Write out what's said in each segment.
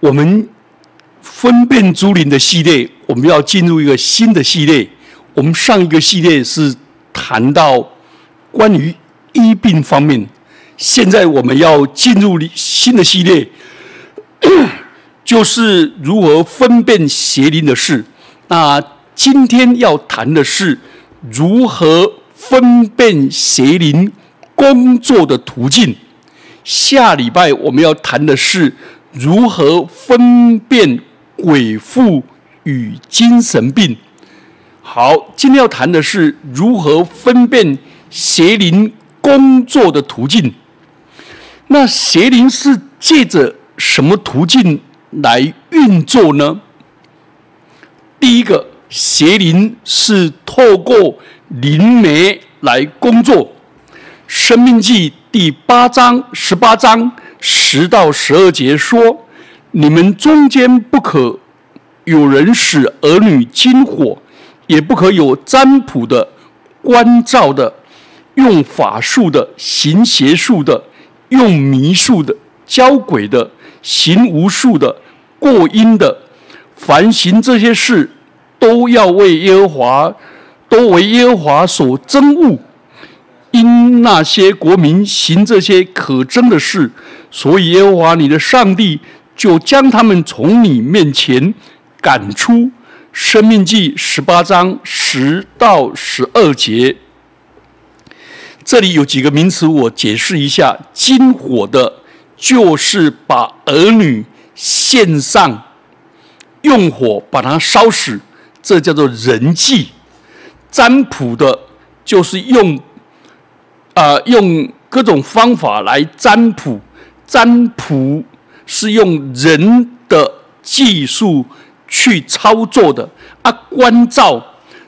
我们分辨诸灵的系列，我们要进入一个新的系列。我们上一个系列是谈到关于医病方面，现在我们要进入新的系列，就是如何分辨邪灵的事。那今天要谈的是如何分辨邪灵工作的途径。下礼拜我们要谈的是。如何分辨鬼附与精神病？好，今天要谈的是如何分辨邪灵工作的途径。那邪灵是借着什么途径来运作呢？第一个，邪灵是透过灵媒来工作，《生命记》第八章、十八章。十到十二节说：“你们中间不可有人使儿女惊火，也不可有占卜的、关照的、用法术的、行邪术的、用迷术的、教鬼的、行巫术的、过阴的。凡行这些事，都要为耶和华，都为耶和华所憎恶。因那些国民行这些可憎的事。”所以耶和华你的上帝就将他们从你面前赶出。生命记十八章十到十二节，这里有几个名词，我解释一下。金火的，就是把儿女献上，用火把它烧死，这叫做人祭。占卜的，就是用啊用各种方法来占卜。占卜是用人的技术去操作的，啊，观照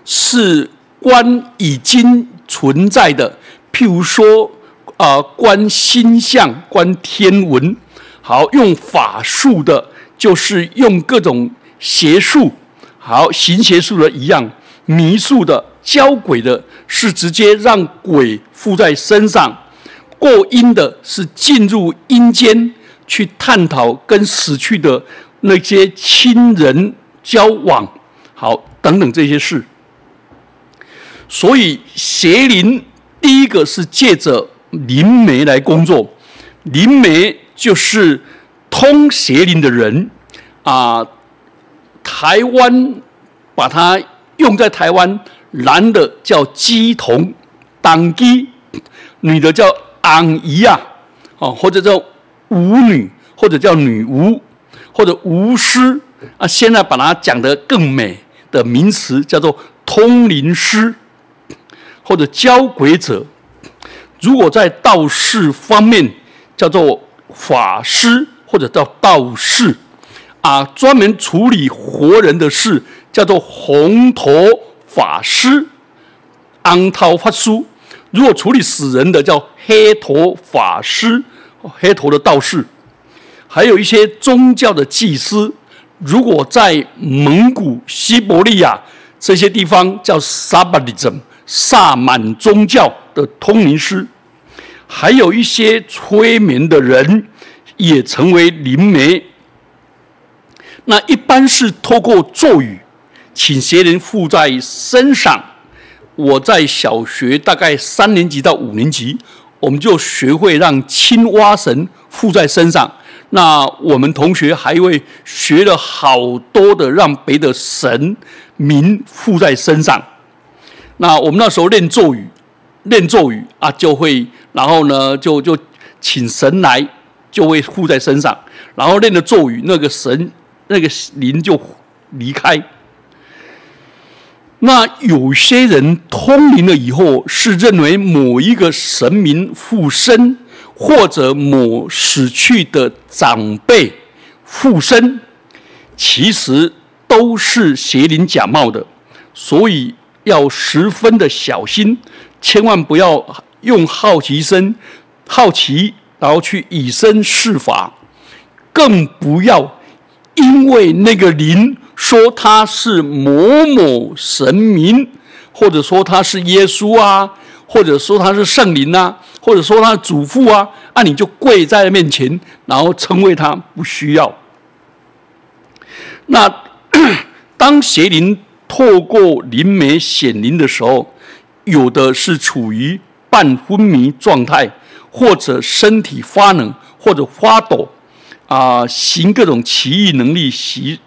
是观已经存在的，譬如说啊，观星象、观天文。好，用法术的，就是用各种邪术，好行邪术的一样，迷术的、教鬼的，是直接让鬼附在身上。过阴的是进入阴间去探讨跟死去的那些亲人交往，好等等这些事。所以邪灵第一个是借着灵媒来工作，灵媒就是通邪灵的人啊。台湾把它用在台湾，男的叫鸡童当鸡，女的叫。昂姨啊，哦，或者叫巫女，或者叫女巫，或者巫师啊。现在把它讲得更美的名词叫做通灵师，或者教鬼者。如果在道士方面叫做法师，或者叫道士啊，专门处理活人的事叫做红头法师，安涛法书。如果处理死人的叫黑头法师，黑头的道士，还有一些宗教的祭司。如果在蒙古、西伯利亚这些地方叫萨巴里怎萨满宗教的通灵师，还有一些催眠的人也成为灵媒。那一般是透过咒语，请邪灵附在身上。我在小学大概三年级到五年级，我们就学会让青蛙神附在身上。那我们同学还会学了好多的让别的神明附在身上。那我们那时候练咒语，练咒语啊，就会，然后呢，就就请神来，就会附在身上。然后练的咒语，那个神那个灵就离开。那有些人通灵了以后，是认为某一个神明附身，或者某死去的长辈附身，其实都是邪灵假冒的，所以要十分的小心，千万不要用好奇心、好奇然后去以身试法，更不要因为那个灵。说他是某某神明，或者说他是耶稣啊，或者说他是圣灵啊，或者说他的祖父啊，那你就跪在面前，然后称谓他，不需要。那 当邪灵透过灵媒显灵的时候，有的是处于半昏迷状态，或者身体发冷，或者发抖，啊，行各种奇异能力，行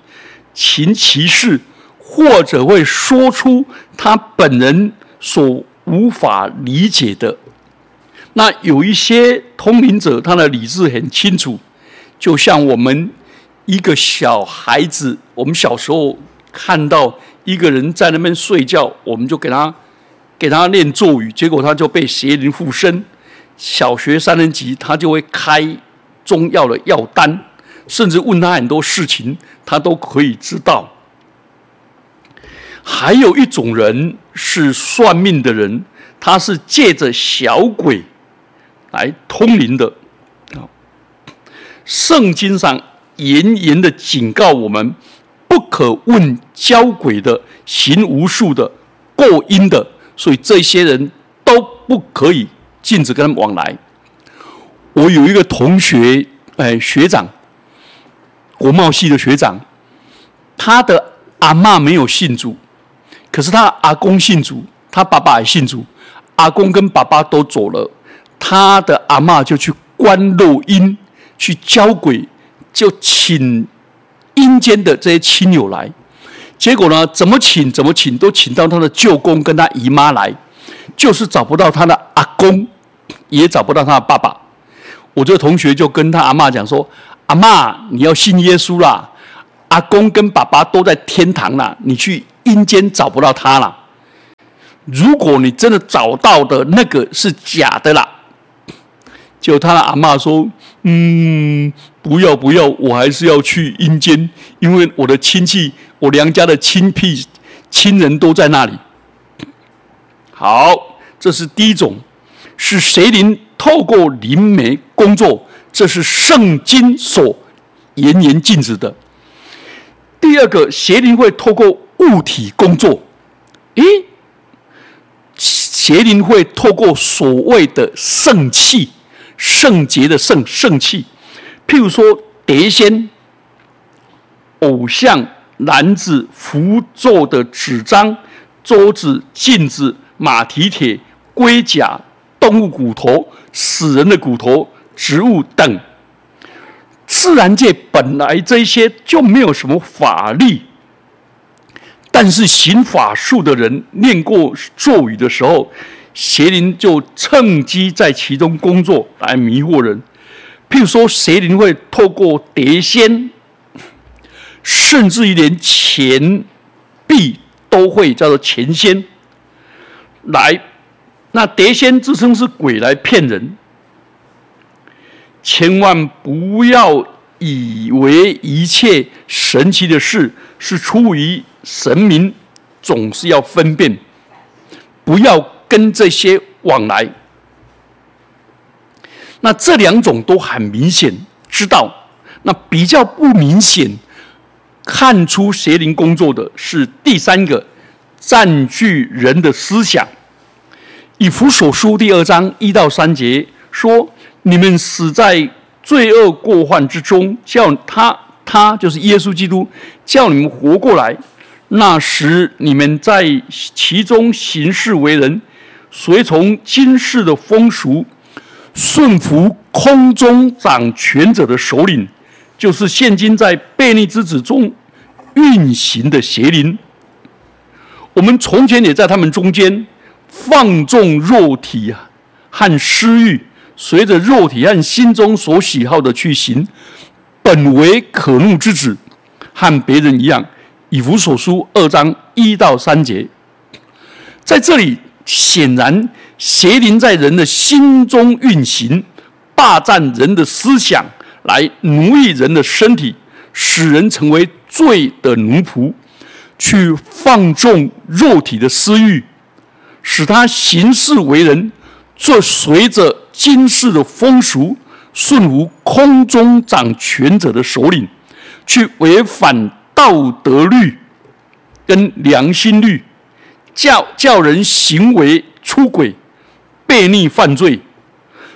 行奇事，或者会说出他本人所无法理解的。那有一些通灵者，他的理智很清楚，就像我们一个小孩子，我们小时候看到一个人在那边睡觉，我们就给他给他念咒语，结果他就被邪灵附身。小学三年级，他就会开中药的药单，甚至问他很多事情，他都可以知道。还有一种人是算命的人，他是借着小鬼。来通灵的啊！圣经上严严的警告我们，不可问交鬼的、行巫术的、过阴的，所以这些人都不可以禁止跟他们往来。我有一个同学，哎，学长，国贸系的学长，他的阿妈没有信主，可是他阿公信主，他爸爸也信主，阿公跟爸爸都走了。他的阿妈就去观录音，去教鬼，就请阴间的这些亲友来。结果呢，怎么请怎么请，都请到他的舅公跟他姨妈来，就是找不到他的阿公，也找不到他的爸爸。我这个同学就跟他阿妈讲说：“阿妈，你要信耶稣啦！阿公跟爸爸都在天堂啦，你去阴间找不到他了。如果你真的找到的那个是假的啦。”就他的阿妈说：“嗯，不要不要，我还是要去阴间，因为我的亲戚，我娘家的亲戚亲人都在那里。”好，这是第一种，是谁灵透过灵媒工作，这是圣经所严严禁止的。第二个，邪灵会透过物体工作，咦，邪灵会透过所谓的圣器。圣洁的圣圣器，譬如说碟仙、偶像、篮子、符咒的纸张、桌子、镜子、马蹄铁、龟甲、动物骨头、死人的骨头、植物等。自然界本来这些就没有什么法力，但是行法术的人念过咒语的时候。邪灵就趁机在其中工作，来迷惑人。譬如说，邪灵会透过碟仙，甚至于连钱币都会叫做钱仙来。那碟仙自称是鬼来骗人，千万不要以为一切神奇的事是出于神明，总是要分辨，不要。跟这些往来，那这两种都很明显知道。那比较不明显，看出邪灵工作的是第三个，占据人的思想。以弗所书第二章一到三节说：“你们死在罪恶过患之中，叫他他就是耶稣基督，叫你们活过来。那时你们在其中行事为人。”随从今世的风俗，顺服空中掌权者的首领，就是现今在悖逆之子中运行的邪灵。我们从前也在他们中间放纵肉体啊和私欲，随着肉体和心中所喜好的去行，本为可怒之子，和别人一样。以弗所书二章一到三节，在这里。显然，邪灵在人的心中运行，霸占人的思想，来奴役人的身体，使人成为罪的奴仆，去放纵肉体的私欲，使他行事为人，做随着今世的风俗，顺服空中掌权者的首领，去违反道德律跟良心律。叫叫人行为出轨、悖逆犯罪，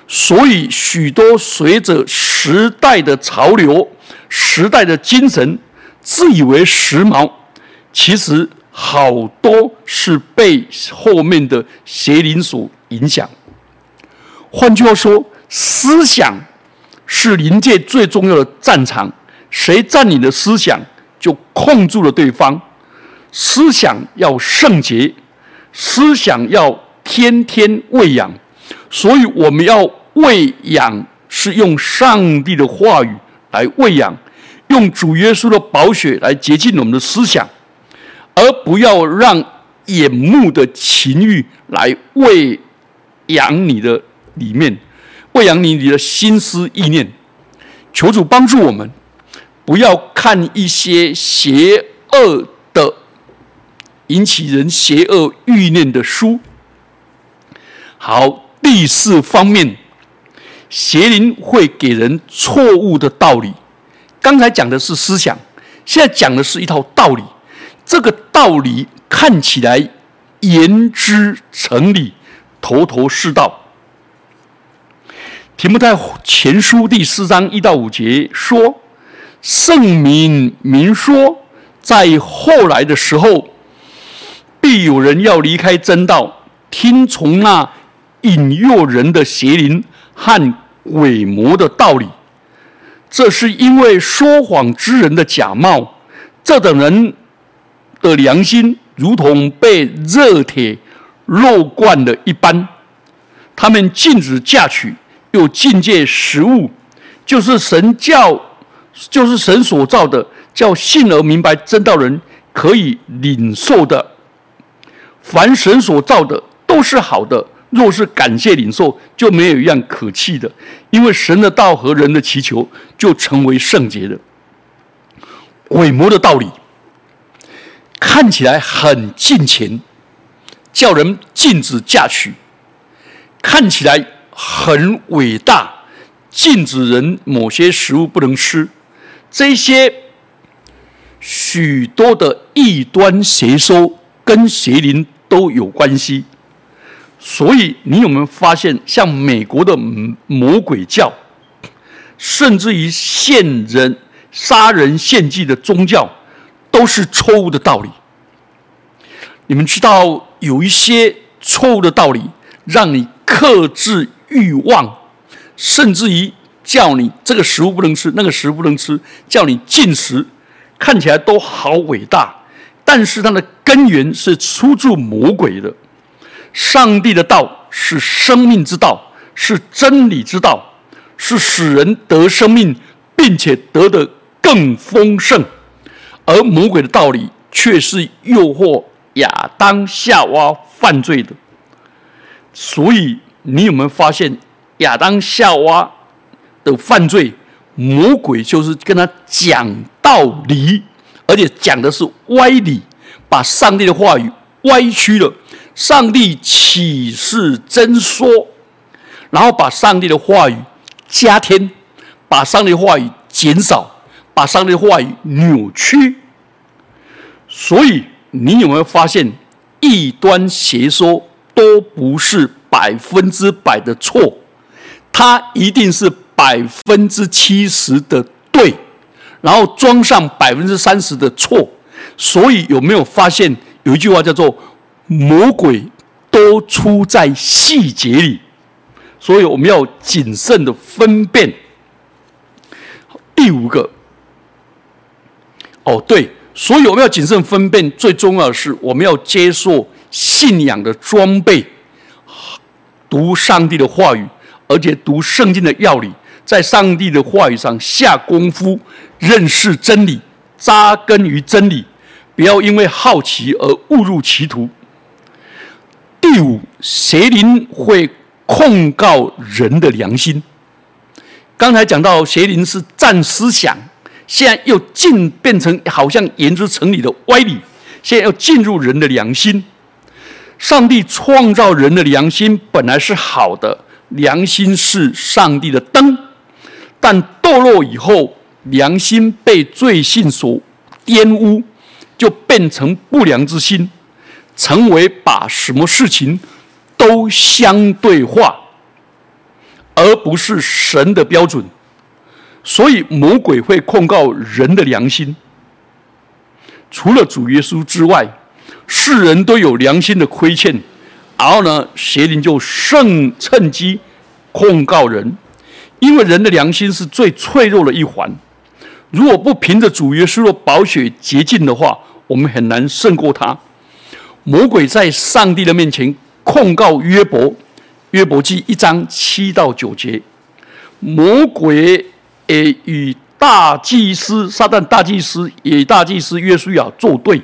所以许多随着时代的潮流、时代的精神，自以为时髦，其实好多是被后面的邪灵所影响。换句话说，思想是临界最重要的战场，谁占领了思想，就控住了对方。思想要圣洁，思想要天天喂养，所以我们要喂养，是用上帝的话语来喂养。用主耶稣的宝血来洁净我们的思想，而不要让眼目的情欲来喂养你的里面，喂养你你的心思意念。求主帮助我们，不要看一些邪恶的、引起人邪恶欲念的书。好，第四方面，邪灵会给人错误的道理。刚才讲的是思想，现在讲的是一套道理。这个道理看起来言之成理，头头是道。提摩太前书第四章一到五节说：“圣明明说，在后来的时候，必有人要离开真道，听从那引诱人的邪灵和鬼魔的道理。”这是因为说谎之人的假冒，这等人的良心如同被热铁肉灌的一般。他们禁止嫁娶，又禁戒食物，就是神教，就是神所造的，叫信而明白真道人可以领受的。凡神所造的都是好的。若是感谢领受，就没有一样可弃的，因为神的道和人的祈求就成为圣洁的。鬼魔的道理看起来很近前，叫人禁止嫁娶；看起来很伟大，禁止人某些食物不能吃。这些许多的异端邪说跟邪灵都有关系。所以，你有没有发现，像美国的魔鬼教，甚至于献人、杀人献祭的宗教，都是错误的道理？你们知道，有一些错误的道理，让你克制欲望，甚至于叫你这个食物不能吃，那个食物不能吃，叫你进食，看起来都好伟大，但是它的根源是出自魔鬼的。上帝的道是生命之道，是真理之道，是使人得生命，并且得的更丰盛；而魔鬼的道理却是诱惑亚当夏娃犯罪的。所以，你有没有发现亚当夏娃的犯罪，魔鬼就是跟他讲道理，而且讲的是歪理，把上帝的话语歪曲了。上帝启示真说，然后把上帝的话语加添，把上帝的话语减少，把上帝的话语扭曲。所以，你有没有发现，异端邪说都不是百分之百的错，它一定是百分之七十的对，然后装上百分之三十的错。所以，有没有发现有一句话叫做？魔鬼都出在细节里，所以我们要谨慎的分辨。第五个，哦对，所以我们要谨慎分辨。最重要的是，我们要接受信仰的装备，读上帝的话语，而且读圣经的要理，在上帝的话语上下功夫，认识真理，扎根于真理，不要因为好奇而误入歧途。第五，邪灵会控告人的良心。刚才讲到邪灵是占思想，现在又进变成好像言之成理的歪理，现在要进入人的良心。上帝创造人的良心本来是好的，良心是上帝的灯，但堕落以后，良心被罪性所玷污，就变成不良之心。成为把什么事情都相对化，而不是神的标准，所以魔鬼会控告人的良心。除了主耶稣之外，世人都有良心的亏欠，然后呢，邪灵就趁趁机控告人，因为人的良心是最脆弱的一环，如果不凭着主耶稣的宝血洁净的话，我们很难胜过他。魔鬼在上帝的面前控告约伯，约伯记一章七到九节，魔鬼也与大祭司撒旦大祭司也大祭司约书亚作对。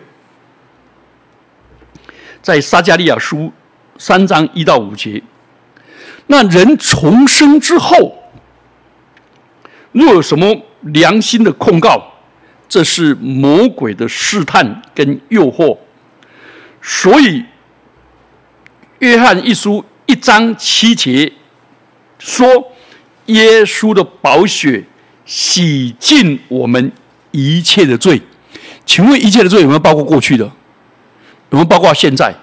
在撒加利亚书三章一到五节，那人重生之后，若有什么良心的控告，这是魔鬼的试探跟诱惑。所以，约翰一书一章七节说：“耶稣的宝血洗净我们一切的罪。”请问，一切的罪有没有包括过去的？有没有包括现在？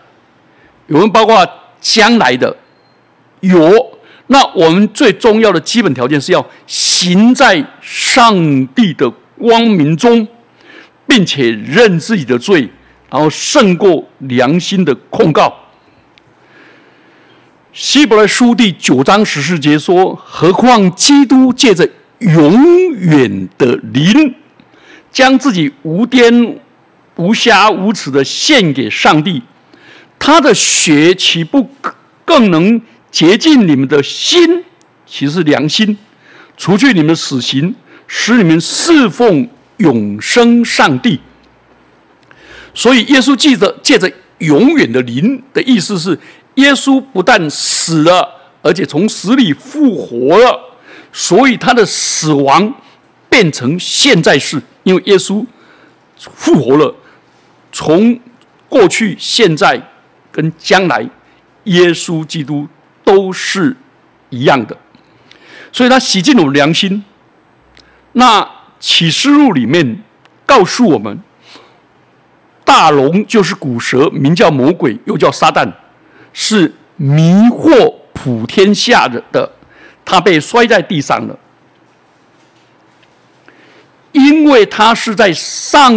有没有包括将来的？有。那我们最重要的基本条件是要行在上帝的光明中，并且认自己的罪，然后胜过良心的控告。希伯来书第九章十四节说：“何况基督借着永远的灵，将自己无颠。”无瑕无耻的献给上帝，他的血岂不更能洁净你们的心，其实良心，除去你们死刑，使你们侍奉永生上帝。所以，耶稣记着借着永远的灵的意思是，耶稣不但死了，而且从死里复活了。所以，他的死亡变成现在式，因为耶稣复活了。从过去、现在跟将来，耶稣基督都是一样的，所以他洗净我们良心。那启示录里面告诉我们，大龙就是古蛇，名叫魔鬼，又叫撒旦，是迷惑普天下的的，他被摔在地上了。因为他是在上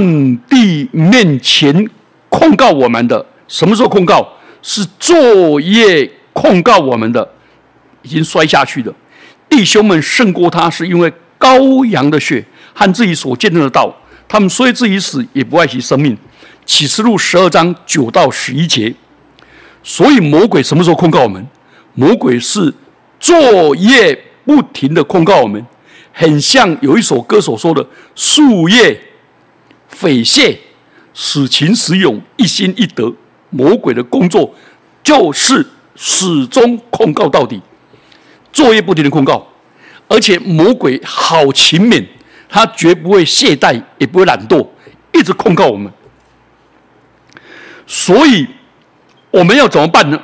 帝面前控告我们的，什么时候控告？是作业控告我们的，已经摔下去的弟兄们胜过他，是因为羔羊的血和自己所见证的道，他们虽至于死，也不爱惜生命。启示录十二章九到十一节。所以魔鬼什么时候控告我们？魔鬼是作业不停的控告我们。很像有一首歌所说的：“树叶匪懈，使情使勇，一心一德。”魔鬼的工作就是始终控告到底，作业不停的控告，而且魔鬼好勤勉，他绝不会懈怠，也不会懒惰，一直控告我们。所以我们要怎么办呢？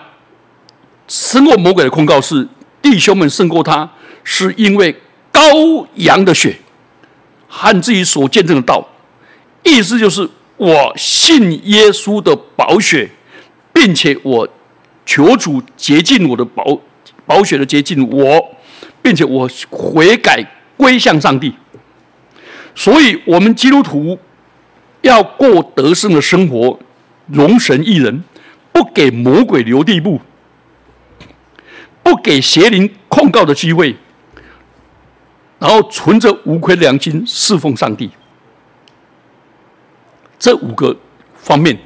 胜过魔鬼的控告是弟兄们胜过他，是因为。羔羊的血和自己所见证的道，意思就是我信耶稣的宝血，并且我求主洁净我的宝宝血的洁净我，并且我悔改归向上帝。所以，我们基督徒要过得胜的生活，容神一人，不给魔鬼留地步，不给邪灵控告的机会。然后存着无愧良心侍奉上帝，这五个方面，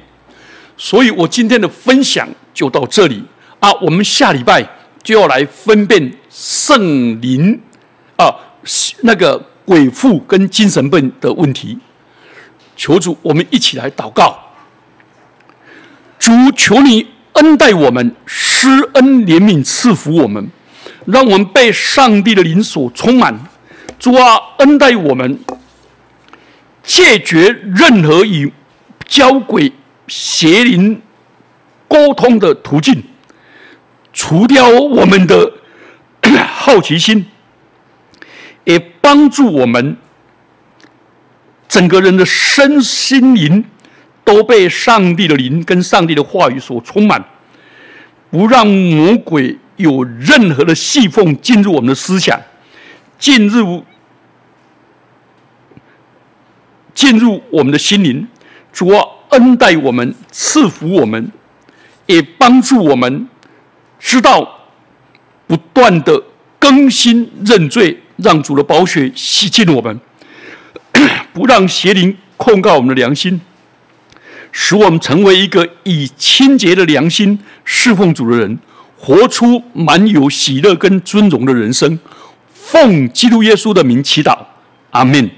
所以我今天的分享就到这里啊。我们下礼拜就要来分辨圣灵啊，那个鬼父跟精神病的问题。求主，我们一起来祷告。主，求你恩待我们，施恩怜悯赐福我们，让我们被上帝的灵所充满。主啊，恩待我们，戒绝任何与交鬼邪灵沟通的途径，除掉我们的好奇心，也帮助我们整个人的身心灵都被上帝的灵跟上帝的话语所充满，不让魔鬼有任何的细缝进入我们的思想，进入。进入我们的心灵，主啊，恩待我们，赐福我们，也帮助我们知道不断的更新认罪，让主的宝血洗净我们，不让邪灵控告我们的良心，使我们成为一个以清洁的良心侍奉主的人，活出满有喜乐跟尊荣的人生。奉基督耶稣的名祈祷，阿门。